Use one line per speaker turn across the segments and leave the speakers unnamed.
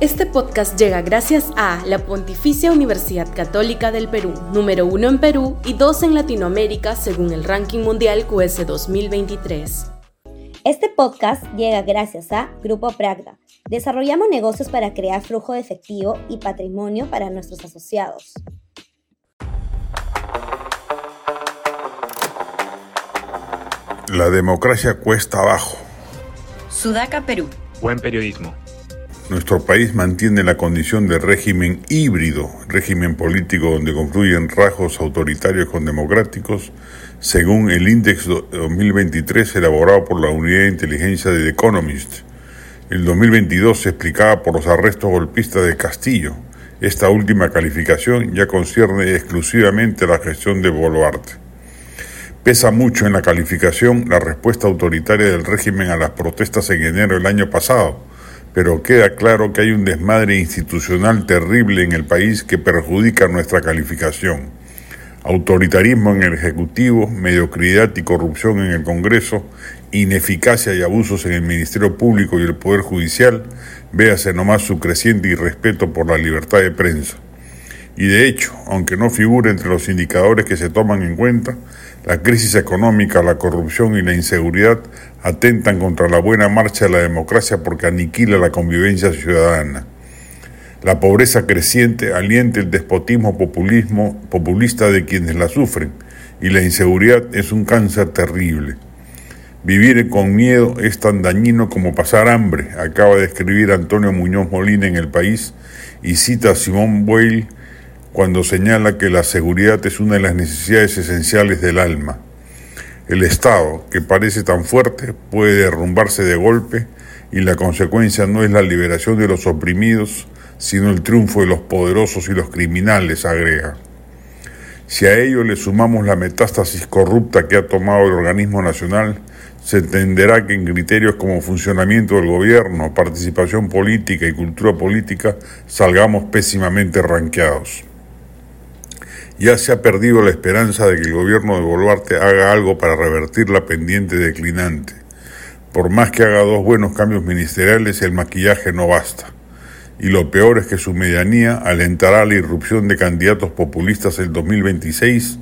Este podcast llega gracias a la Pontificia Universidad Católica del Perú, número uno en Perú y dos en Latinoamérica según el ranking mundial QS 2023.
Este podcast llega gracias a Grupo Pragda. Desarrollamos negocios para crear flujo de efectivo y patrimonio para nuestros asociados.
La democracia cuesta abajo.
Sudaca, Perú.
Buen periodismo.
Nuestro país mantiene la condición de régimen híbrido, régimen político donde confluyen rasgos autoritarios con democráticos, según el Índice 2023 elaborado por la Unidad de Inteligencia de The Economist. El 2022 se explicaba por los arrestos golpistas de Castillo. Esta última calificación ya concierne exclusivamente a la gestión de Boluarte. Pesa mucho en la calificación la respuesta autoritaria del régimen a las protestas en enero del año pasado, pero queda claro que hay un desmadre institucional terrible en el país que perjudica nuestra calificación. Autoritarismo en el Ejecutivo, mediocridad y corrupción en el Congreso, ineficacia y abusos en el Ministerio Público y el Poder Judicial, véase nomás su creciente irrespeto por la libertad de prensa. Y de hecho, aunque no figure entre los indicadores que se toman en cuenta, la crisis económica, la corrupción y la inseguridad atentan contra la buena marcha de la democracia porque aniquila la convivencia ciudadana. La pobreza creciente alienta el despotismo populismo, populista de quienes la sufren y la inseguridad es un cáncer terrible. Vivir con miedo es tan dañino como pasar hambre, acaba de escribir Antonio Muñoz Molina en El País y cita a Simón Weil cuando señala que la seguridad es una de las necesidades esenciales del alma. El Estado, que parece tan fuerte, puede derrumbarse de golpe y la consecuencia no es la liberación de los oprimidos, sino el triunfo de los poderosos y los criminales, agrega. Si a ello le sumamos la metástasis corrupta que ha tomado el organismo nacional, se entenderá que en criterios como funcionamiento del gobierno, participación política y cultura política salgamos pésimamente ranqueados. Ya se ha perdido la esperanza de que el gobierno de Boluarte haga algo para revertir la pendiente declinante. Por más que haga dos buenos cambios ministeriales, el maquillaje no basta. Y lo peor es que su medianía alentará la irrupción de candidatos populistas el 2026,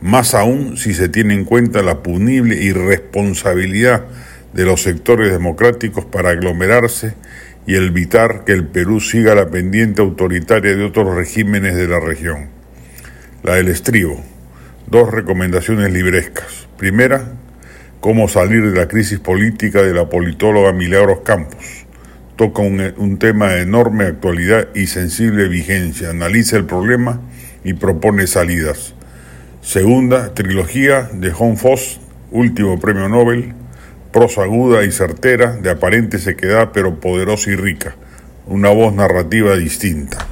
más aún si se tiene en cuenta la punible irresponsabilidad de los sectores democráticos para aglomerarse y evitar que el Perú siga la pendiente autoritaria de otros regímenes de la región. La del estribo. Dos recomendaciones librescas. Primera, cómo salir de la crisis política de la politóloga Milagros Campos. Toca un, tema de enorme actualidad y sensible vigencia. Analiza el problema y propone salidas. Segunda, trilogía de John Foss, último premio Nobel. Prosa aguda y certera, de aparente sequedad pero poderosa y rica. Una voz narrativa distinta.